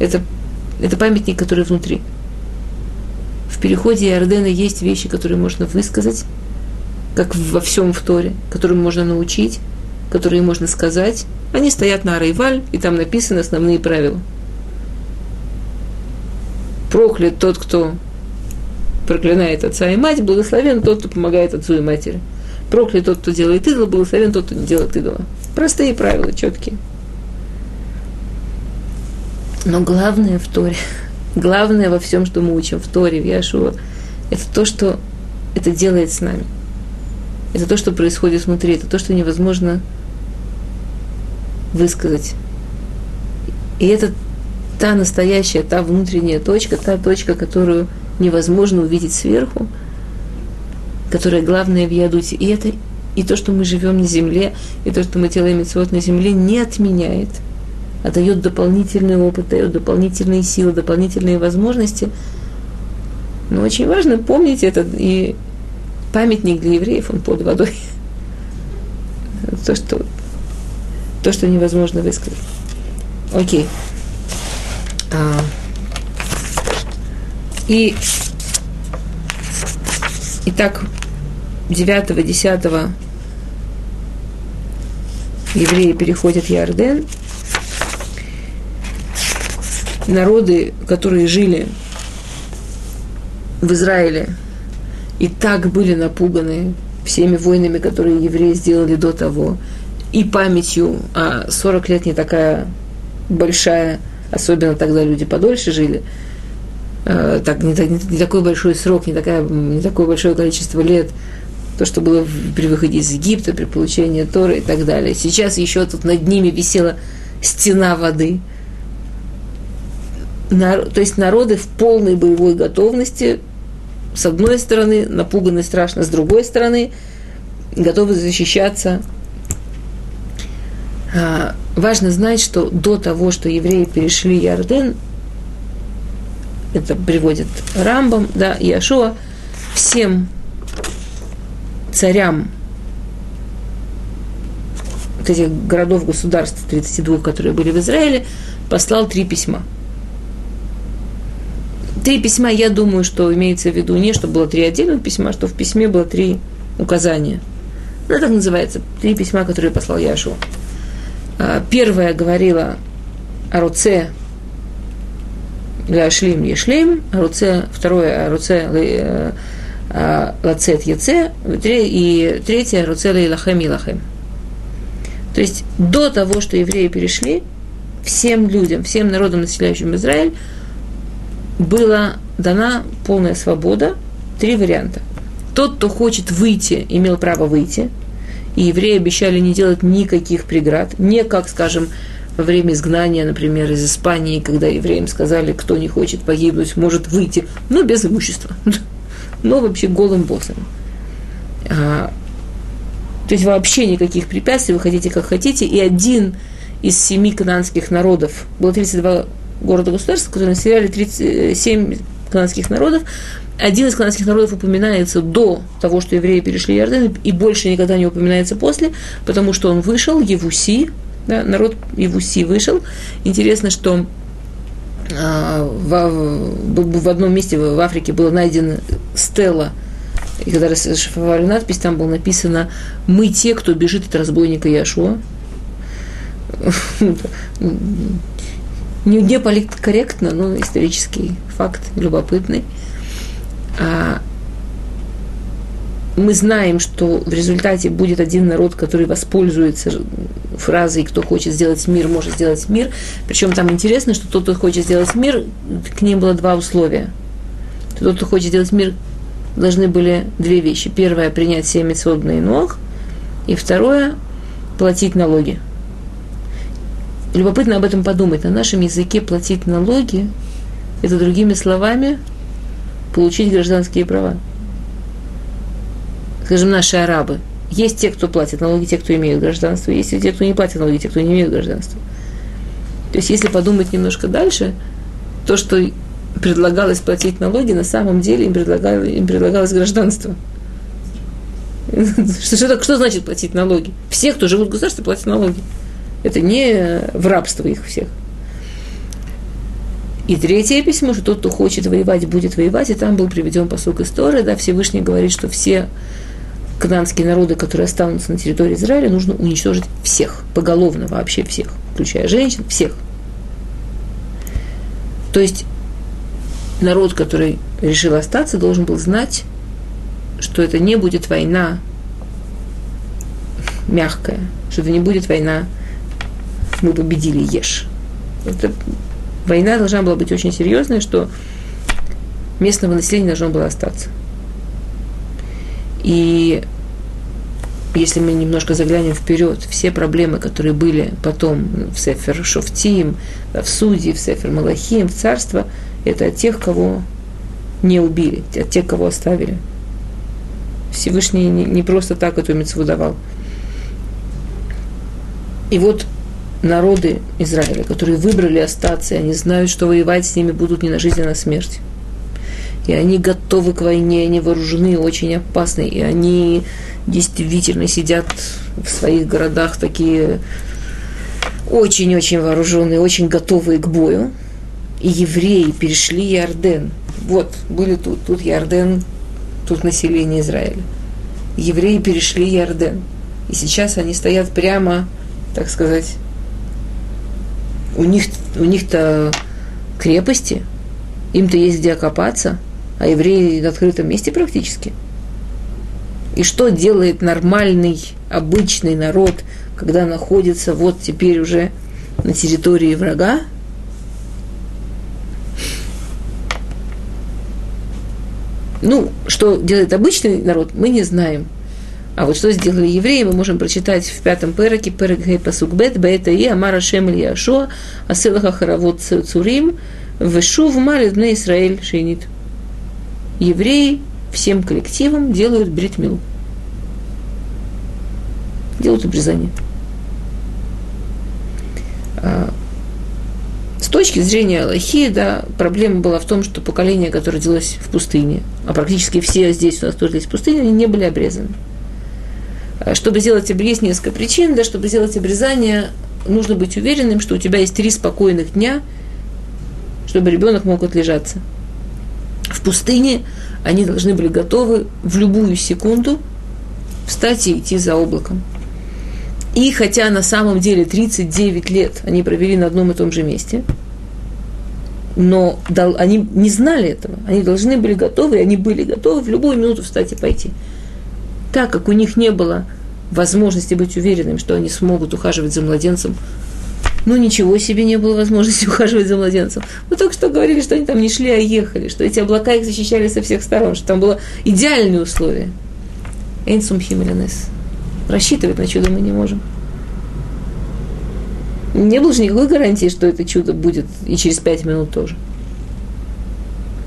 Это, это памятник, который внутри. В переходе Иордена есть вещи, которые можно высказать, как во всем в Торе, которым можно научить, которые можно сказать. Они стоят на Арайваль, и там написаны основные правила – проклят тот, кто проклинает отца и мать, благословен тот, кто помогает отцу и матери. Проклят тот, кто делает идол, благословен тот, кто не делает идола. Простые правила, четкие. Но главное в Торе, [laughs] главное во всем, что мы учим в Торе, в Яшуа, это то, что это делает с нами. Это то, что происходит внутри, это то, что невозможно высказать. И это та настоящая, та внутренняя точка, та точка, которую невозможно увидеть сверху, которая главная в Ядуте. И это и то, что мы живем на земле, и то, что мы делаем митцвот на земле, не отменяет, а дает дополнительный опыт, дает дополнительные силы, дополнительные возможности. Но очень важно помнить это, и памятник для евреев, он под водой. [laughs] То, что, то, что невозможно высказать. Окей. А, и Итак, 9-10 евреи переходят Ярден. Народы, которые жили в Израиле и так были напуганы всеми войнами, которые евреи сделали до того, и памятью, а 40 лет не такая большая особенно тогда люди подольше жили, э, так, не, не, не такой большой срок, не, такая, не такое большое количество лет, то, что было при выходе из Египта, при получении Торы и так далее. Сейчас еще тут над ними висела стена воды. то есть народы в полной боевой готовности, с одной стороны, напуганы страшно, с другой стороны, готовы защищаться. А, важно знать, что до того, что евреи перешли Ярден, это приводит Рамбам, да, Яшуа, всем царям вот этих городов, государств, 32, которые были в Израиле, послал три письма. Три письма, я думаю, что имеется в виду не, что было три отдельных письма, а что в письме было три указания. Ну, так называется, три письма, которые послал Яшуа. А, первая говорила о руце Ляшлим Ешлим, руце, второе руце э, а, Лацет Яце, и третье руце Лахем Илахем. То есть до того, что евреи перешли, всем людям, всем народам, населяющим Израиль, была дана полная свобода, три варианта. Тот, кто хочет выйти, имел право выйти – и евреи обещали не делать никаких преград, не как, скажем, во время изгнания, например, из Испании, когда евреям сказали, кто не хочет погибнуть, может выйти, но без имущества, [laughs] но вообще голым боссом. А, то есть вообще никаких препятствий, вы хотите как хотите, и один из семи канадских народов, было 32 города-государства, которые населяли 37 канадских народов, один из канадских народов упоминается до того, что евреи перешли Иордан, и больше никогда не упоминается после, потому что он вышел, Евуси, да, народ Евуси вышел. Интересно, что а, в, в одном месте в Африке было найдено стела, и когда расшифровали надпись, там было написано «Мы те, кто бежит от разбойника Яшуа». [laughs] Не, не политкорректно, но исторический факт любопытный. А, мы знаем, что в результате будет один народ, который воспользуется фразой «кто хочет сделать мир, может сделать мир». Причем там интересно, что тот, кто хочет сделать мир, к ним было два условия. Тот, кто хочет сделать мир, должны были две вещи. Первое – принять семя свободный ног, и второе – платить налоги. Любопытно об этом подумать. На нашем языке платить налоги – это другими словами – получить гражданские права. скажем, наши арабы, есть те, кто платит налоги, те, кто имеют гражданство, есть те, кто не платит налоги, те, кто не имеют гражданства. То есть, если подумать немножко дальше, то, что предлагалось платить налоги, на самом деле им, предлагалось, им предлагалось гражданство. [laughs] Что, что, что значит платить налоги? Все, кто живут в государстве, платят налоги. Это не в рабство их всех. И третье письмо, что тот, кто хочет воевать, будет воевать, и там был приведен посок истории, да, Всевышний говорит, что все канадские народы, которые останутся на территории Израиля, нужно уничтожить всех, поголовно вообще всех, включая женщин, всех. То есть народ, который решил остаться, должен был знать, что это не будет война мягкая, что это не будет война «мы победили, ешь». Это война должна была быть очень серьезной, что местного населения должно было остаться. И если мы немножко заглянем вперед, все проблемы, которые были потом в Сефер Шофтим, в Суде, в Сефер Малахим, в Царство, это от тех, кого не убили, от тех, кого оставили. Всевышний не просто так эту мецву давал. И вот народы Израиля, которые выбрали остаться, и они знают, что воевать с ними будут не на жизнь, а на смерть. И они готовы к войне, они вооружены, очень опасны, и они действительно сидят в своих городах такие очень-очень вооруженные, очень готовые к бою. И евреи перешли Ярден. Вот, были тут, тут Ярден, тут население Израиля. Евреи перешли Ярден. И сейчас они стоят прямо, так сказать, у них, у них-то крепости, им-то есть где окопаться, а евреи в открытом месте практически. И что делает нормальный, обычный народ, когда находится вот теперь уже на территории врага? Ну, что делает обычный народ, мы не знаем. А вот что сделали евреи, мы можем прочитать в пятом переке, перек гей пасук бет, бета и амара шем иль яшуа, асылаха харавот цурим, вешув малит бне Исраэль шейнит. Евреи всем коллективом делают бритмил. Делают обрезание. А, с точки зрения Аллахи, да, проблема была в том, что поколение, которое родилось в пустыне, а практически все здесь у нас тоже есть в пустыне, они не были обрезаны. Э, чтобы сделать есть несколько причин, да, чтобы сделать обрезание, нужно быть уверенным, что у тебя есть три спокойных дня, чтобы ребенок мог отлежаться. В пустыне они должны были готовы в любую секунду встать и идти за облаком. И хотя на самом деле 39 лет они провели на одном и том же месте, но они не знали этого. Они должны были готовы, и они были готовы в любую минуту встать и пойти так как у них не было возможности быть уверенным, что они смогут ухаживать за младенцем, ну, ничего себе не было возможности [laughs] ухаживать за младенцем. Мы только что говорили, что они там не шли, а ехали, что эти облака их защищали со всех сторон, что там было идеальные условия. Эйнсум химелянес. Рассчитывать на чудо мы не можем. Не было же никакой гарантии, что это чудо будет и через пять минут тоже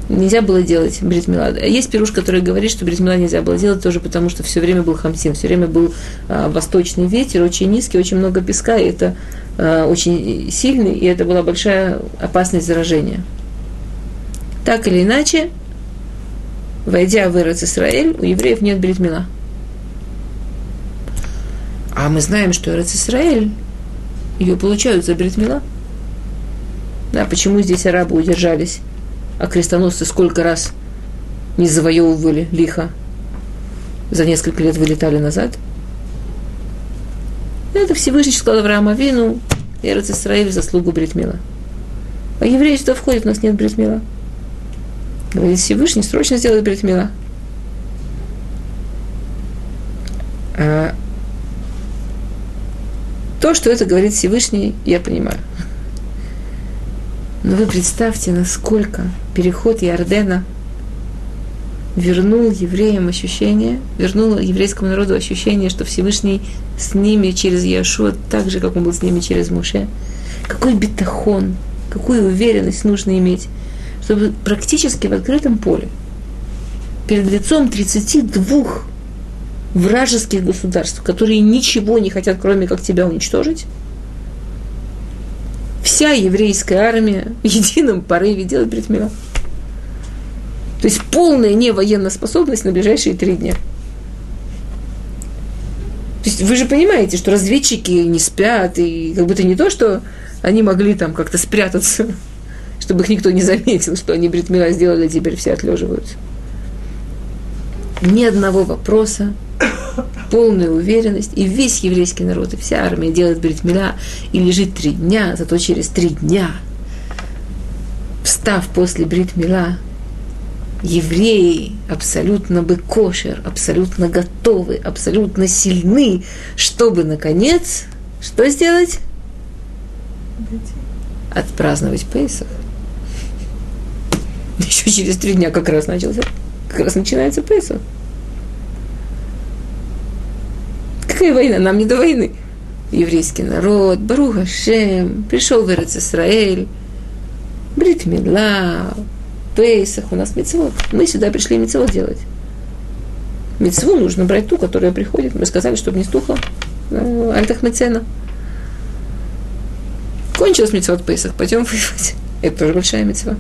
нельзя было делать бритмила. Есть пируш, который говорит, что бритмила нельзя было делать тоже потому, что все время был хамсин, все время был а, восточный ветер, очень низкий, очень много песка, и это а, очень сильный, и это была большая опасность заражения. Так или иначе, войдя в Эрец Исраэль, у евреев нет бритмила. А мы знаем, что Эрец Исраэль, ее получают за бритмила. Да, почему здесь арабы удержались а крестоносцы сколько раз не завоевывали лихо, за несколько лет вылетали назад. Это Всевышний сказал Авраама Вину, Эрец Исраиль заслугу Бритмила. А евреи сюда входят, у нас нет Бритмила. Говорит Всевышний, срочно сделай Бритмила. А то, что это говорит Всевышний, я понимаю. Но вы представьте, насколько переход Иордена вернул евреям ощущение, вернул еврейскому народу ощущение, что Всевышний с ними через Яшуа, так же, как он был с ними через Муше. Какой бетахон, какую уверенность нужно иметь, чтобы практически в открытом поле, перед лицом 32 вражеских государств, которые ничего не хотят, кроме как тебя уничтожить, вся еврейская армия в едином порыве делает бритмила. То есть полная невоенная способность на ближайшие три дня. То есть вы же понимаете, что разведчики не спят, и как бы это не то, что они могли там как-то спрятаться, [laughs] чтобы их никто не заметил, что они бритмила сделали, теперь все отлеживаются. Ни одного вопроса, полная уверенность, и весь еврейский народ, и вся армия делает бритмиля и лежит три дня, зато через три дня, встав после бритмила, евреи абсолютно бы кошер, абсолютно готовы, абсолютно сильны, чтобы, наконец, что сделать? Отпраздновать Пейсах. Еще через три дня как раз начался, как раз начинается Пейсах. Какая война? Нам не до войны. Еврейский народ, Баруха Шем, пришел в Исраэль, Брит Мила, Пейсах, у нас мецвод. Мы сюда пришли мецвод делать. Мецву нужно брать ту, которая приходит. Мы сказали, чтобы не стухло. Ну, Альтах Мецена. Кончилась мецвод Пейсах, пойдем воевать. Это тоже большая мецва.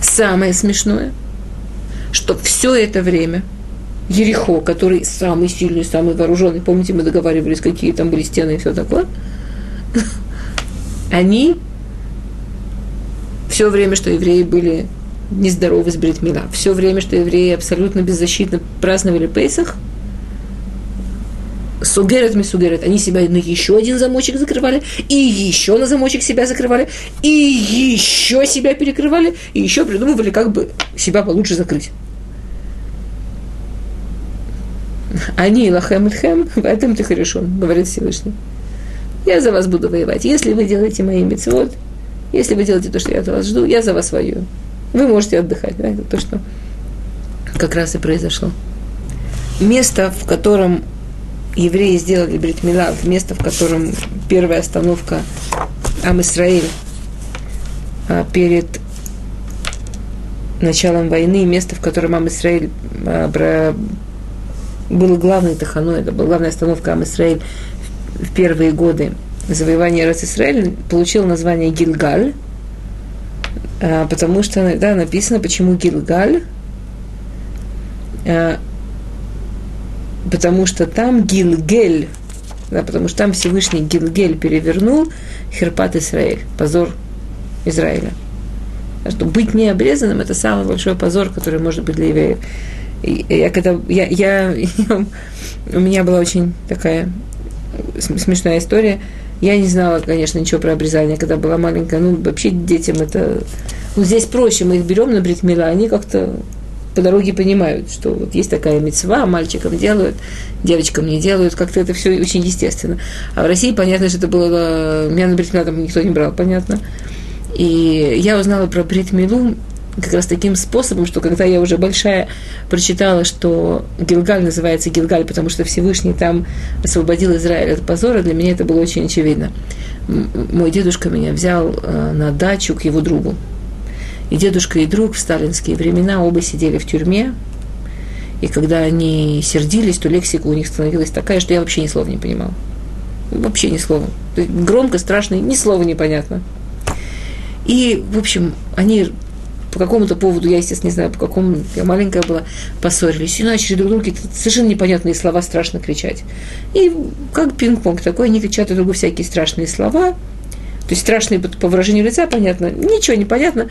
Самое смешное, что все это время Ерехо, который самый сильный, самый вооруженный, помните, мы договаривались, какие там были стены и все такое, [laughs] они все время, что евреи были нездоровы с Бритмила, все время, что евреи абсолютно беззащитно праздновали Пейсах, Сугерет ми сугерет, они себя на еще один замочек закрывали, и еще на замочек себя закрывали, и еще себя перекрывали, и еще придумывали, как бы себя получше закрыть. Они лахем и тхем, в этом ты хорошо, говорит Всевышний. Я за вас буду воевать. Если вы делаете мои мецвод, если вы делаете то, что я от вас жду, я за вас воюю. Вы можете отдыхать. Да? Это то, что как раз и произошло. Место, в котором евреи сделали Бритмила, место, в котором первая остановка Ам Исраиль а, перед началом войны, место, в котором Ам Исраиль а, было главной таханой, это была главная остановка Ам Исраиль в первые годы завоевание Эрос Исраэль получил название Гилгаль, а, потому что, да, написано, почему Гилгаль, а, потому что там Гилгель, да, потому что там Всевышний Гилгель перевернул Херпат Израиль, позор Израиля. Что быть необрезанным – это самый большой позор, который может быть для евреев. Я, когда, я, я, я, [laughs] у меня была очень такая смешная история – я не знала, конечно, ничего про обрезание, когда была маленькая. Ну, вообще детям это... Ну, здесь проще, мы их берем на бритмила, они как-то по дороге понимают, что вот есть такая мецва, мальчикам делают, девочкам не делают, как-то это все очень естественно. А в России, понятно, что это было... Меня на бритмила там никто не брал, понятно. И я узнала про бритмилу как раз таким способом, что когда я уже большая прочитала, что Гилгаль называется Гилгаль, потому что Всевышний там освободил Израиль от позора, для меня это было очень очевидно. Мой дедушка меня взял э, на дачу к его другу. И дедушка и друг в сталинские времена оба сидели в тюрьме, и когда они сердились, то лексика у них становилась такая, что я вообще ни слова не понимала. Вообще ни слова. Громко, страшно, ни слова непонятно. И, в общем, они по какому-то поводу, я, естественно, не знаю, по какому, я маленькая была, поссорились и начали друг другу какие-то совершенно непонятные слова страшно кричать. И как пинг-понг такой, они кричат друг другу всякие страшные слова, то есть страшные по выражению лица, понятно, ничего не понятно.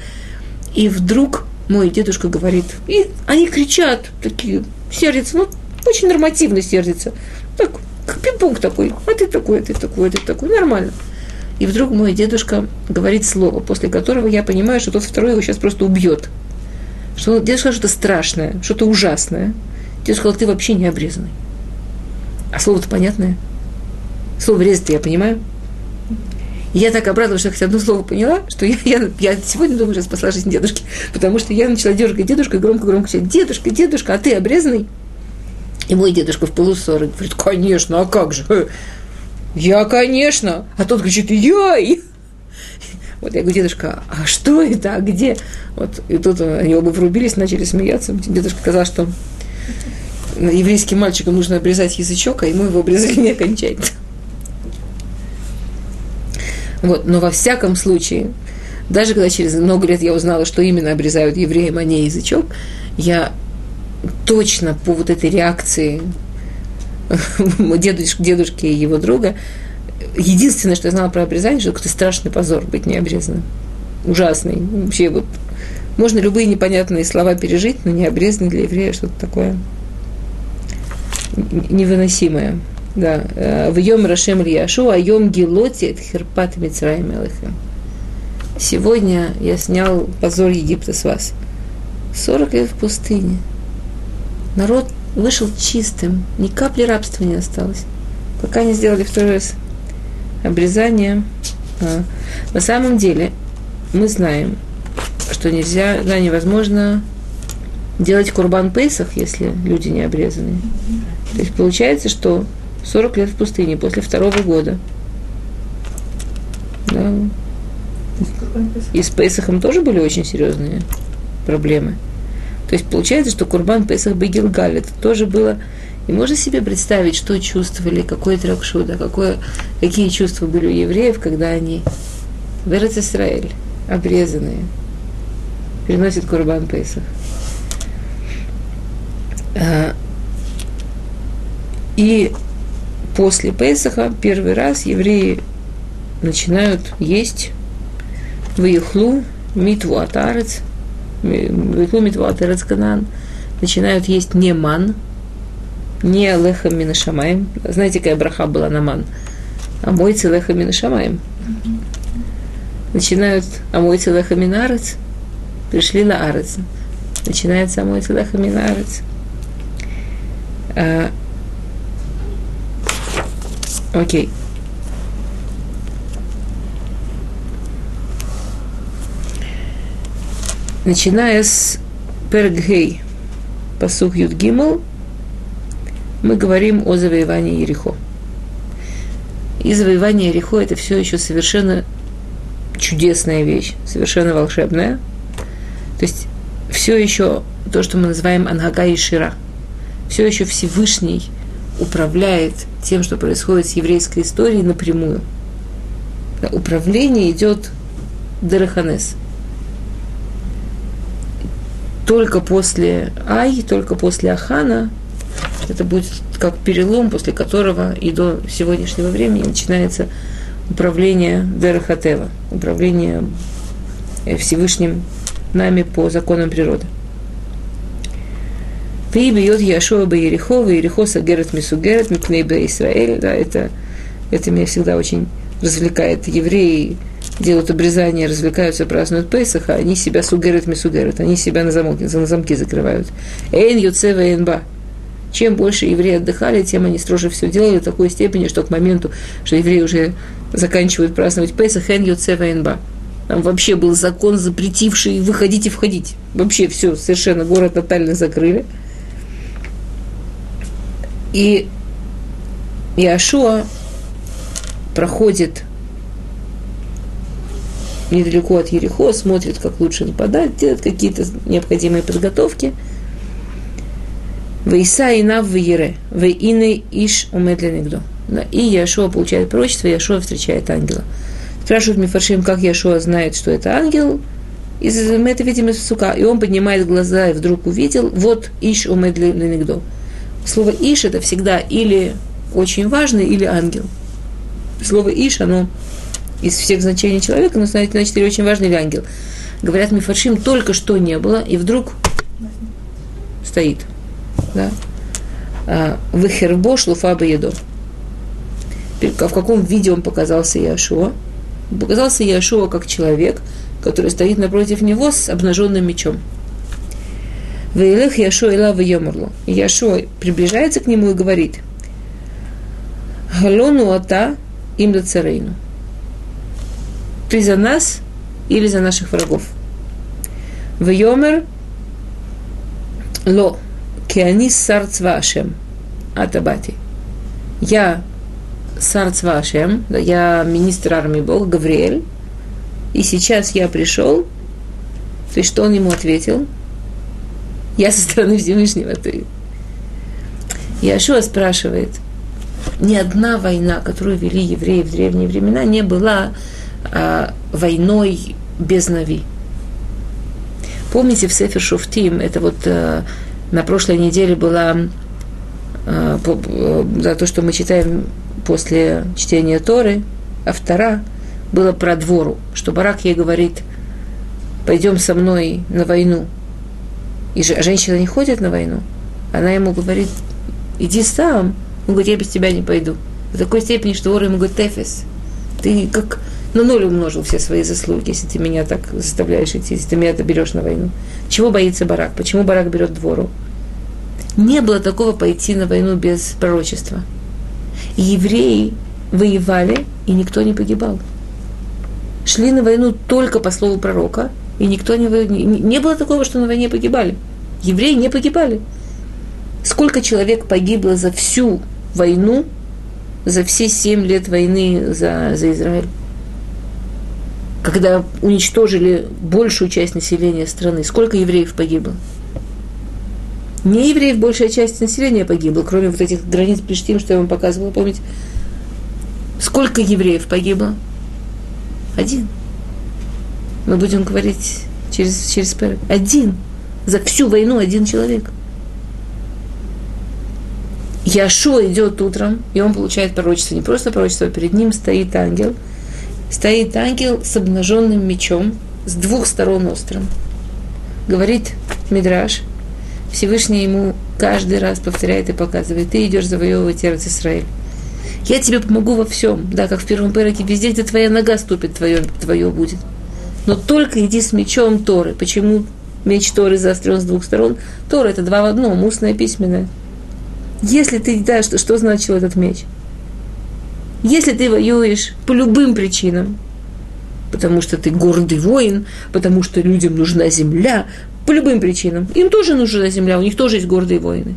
И вдруг мой дедушка говорит, и они кричат, такие, сердятся, ну, очень нормативно сердятся. Так, как пинг-понг такой, а ты такой, а ты такой, а ты такой, нормально. И вдруг мой дедушка говорит слово, после которого я понимаю, что тот второй его сейчас просто убьет. Что дедушка что-то страшное, что-то ужасное. Дедушка сказал, ты вообще не обрезанный. А слово-то понятное. Слово резать я понимаю. И я так обрадовалась, что я хоть одно слово поняла, что я, я, я сегодня думаю, что спасла жизнь дедушки. Потому что я начала дергать дедушка громко-громко кричать, дедушка, дедушка, а ты обрезанный? И мой дедушка в полусорок говорит, конечно, а как же? Я, конечно. А тот кричит, яй! Вот я говорю, дедушка, а что это, а где? Вот, и тут они оба врубились, начали смеяться. Дедушка сказал, что еврейским мальчикам нужно обрезать язычок, а ему его обрезали не окончательно. Вот, но во всяком случае, даже когда через много лет я узнала, что именно обрезают евреям, а не язычок, я точно по вот этой реакции дедушки, дедушки и его друга, единственное, что я знала про обрезание, что это страшный позор быть необрезанным. Ужасный. Вообще вот можно любые непонятные слова пережить, но необрезанный для еврея что-то такое невыносимое. Да. Э, в Йом Рашем Ильяшу, а Йом Гилоти это Херпат Элэхэм. Сегодня я снял позор Египта с вас. 40 лет в пустыне. Народ вышел чистым, ни капли рабства не осталось. Пока не сделали второй раз обрезание. А. На самом деле, мы знаем, что нельзя, да, невозможно делать курбан пейсах, если люди не обрезаны. То есть получается, что 40 лет в пустыне после второго года. Да. И с Пейсахом тоже были очень серьезные проблемы. То есть получается, что Курбан Песах Бегилгаль, это тоже было... И можно себе представить, что чувствовали, какой тракшуда, какое, какие чувства были у евреев, когда они в Израиль, обрезанные, приносят Курбан Песах. А, и после Песаха первый раз евреи начинают есть выехлу митву атарец, начинают есть не ман, не лехам минашамаем. Знаете, какая браха была на ман? Мойцы лехам минашамаем. Начинают амойцы лехам минарец, пришли на арец. Начинается амойцы лехам минарец. А, окей. Начиная с Пергей, посух Юдгимл, мы говорим о завоевании Ерехо. И завоевание Ерехо – это все еще совершенно чудесная вещь, совершенно волшебная. То есть все еще то, что мы называем Ангага и Шира – все еще Всевышний управляет тем, что происходит с еврейской историей напрямую. Управление идет Дераханес. Только после Ай, только после Ахана, это будет как перелом, после которого и до сегодняшнего времени начинается управление Дерахатева, управление Всевышним нами по законам природы. Ты бьет Яшуа и Ерехо сагерет мисугерет, мипней бе Исраэль. Да, это, это меня всегда очень развлекает. Евреи делают обрезание, развлекаются, празднуют Песаха, они себя сугерет мисугерет, они себя на, замок, на замки закрывают. Эйн юцева эйнба. Чем больше евреи отдыхали, тем они строже все делали в такой степени, что к моменту, что евреи уже заканчивают праздновать Песах, эйн юцева эйнба. Там вообще был закон, запретивший выходить и входить. Вообще все, совершенно город тотально закрыли. И Иошуа проходит недалеко от Ерехо, смотрит, как лучше нападать, делает какие-то необходимые подготовки. Вейса и нав в Ере, вейины иш умедлен И Яшуа получает пророчество, Яшуа встречает ангела. Спрашивают Мифаршим, как Яшуа знает, что это ангел. Из, мы это видим из сука. И он поднимает глаза и вдруг увидел, вот иш умедлен Слово «иш» – это всегда или очень важный, или ангел. Слово «иш» – оно из всех значений человека, но, значит, или очень важный, ангел. Говорят, Мифаршим только что не было, и вдруг стоит. Да? А, Вехербо шлуфа едо. В каком виде он показался Яшуа? Показался Яшуа как человек, который стоит напротив него с обнаженным мечом. Вейлех Яшо Ила Вейомарлу. Яшо приближается к нему и говорит, Галону ата им до царейну. Ты за нас или за наших врагов? Вейомер ло, кеани сар цвашем, атабати. Я сар цвашем, я министр армии Бога, Гавриэль, и сейчас я пришел, то есть что он ему ответил? Я со стороны Всевышнего. Ты. Иошуа спрашивает, ни одна война, которую вели евреи в древние времена, не была войной без Нави. Помните в Сефер Шуфтим, это вот а, на прошлой неделе была а, по, а, то, что мы читаем после чтения Торы, а втора было про двору, что Барак ей говорит, пойдем со мной на войну. И же, женщина не ходит на войну. Она ему говорит, иди сам. Он говорит, я без тебя не пойду. В такой степени, что Ора ему говорит, Тефес, ты как на ноль умножил все свои заслуги, если ты меня так заставляешь идти, если ты меня это берешь на войну. Чего боится Барак? Почему Барак берет двору? Не было такого пойти на войну без пророчества. Евреи воевали, и никто не погибал. Шли на войну только по слову пророка, и никто не, не, не было такого, что на войне погибали. Евреи не погибали. Сколько человек погибло за всю войну, за все семь лет войны за, за Израиль? Когда уничтожили большую часть населения страны, сколько евреев погибло? Не евреев большая часть населения погибла, кроме вот этих границ Плештим, что я вам показывала, помните? Сколько евреев погибло? Один. Мы будем говорить через, через Один. За всю войну один человек. Яшуа идет утром, и он получает пророчество. Не просто пророчество, а перед ним стоит ангел. Стоит ангел с обнаженным мечом, с двух сторон острым. Говорит Мидраш, Всевышний ему каждый раз повторяет и показывает, ты идешь завоевывать Эрц Израиль. Я тебе помогу во всем, да, как в первом пыроке, везде, где твоя нога ступит, твое, твое будет. Но только иди с мечом Торы. Почему меч Торы заострен с двух сторон? Тора – это два в одном, устное и письменное. Если ты, да, что, что значил этот меч? Если ты воюешь по любым причинам, потому что ты гордый воин, потому что людям нужна земля, по любым причинам, им тоже нужна земля, у них тоже есть гордые воины.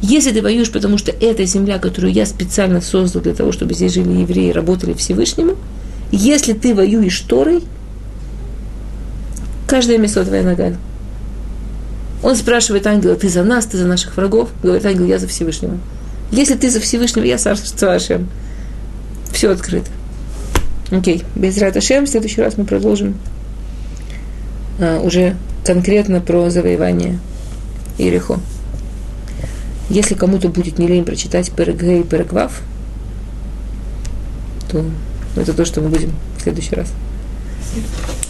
Если ты воюешь, потому что это земля, которую я специально создал для того, чтобы здесь жили евреи, работали Всевышнему, если ты воюешь Торой, каждое место твоя нога. Он спрашивает ангела, ты за нас, ты за наших врагов? Говорит ангел, я за Всевышнего. Если ты за Всевышнего, я царство Ашем. Все открыто. Окей, без Раташем, в следующий раз мы продолжим а, уже конкретно про завоевание Ирихо. Если кому-то будет не лень прочитать ПРГ и ПРГВАВ, то это то, что мы будем в следующий раз. Спасибо.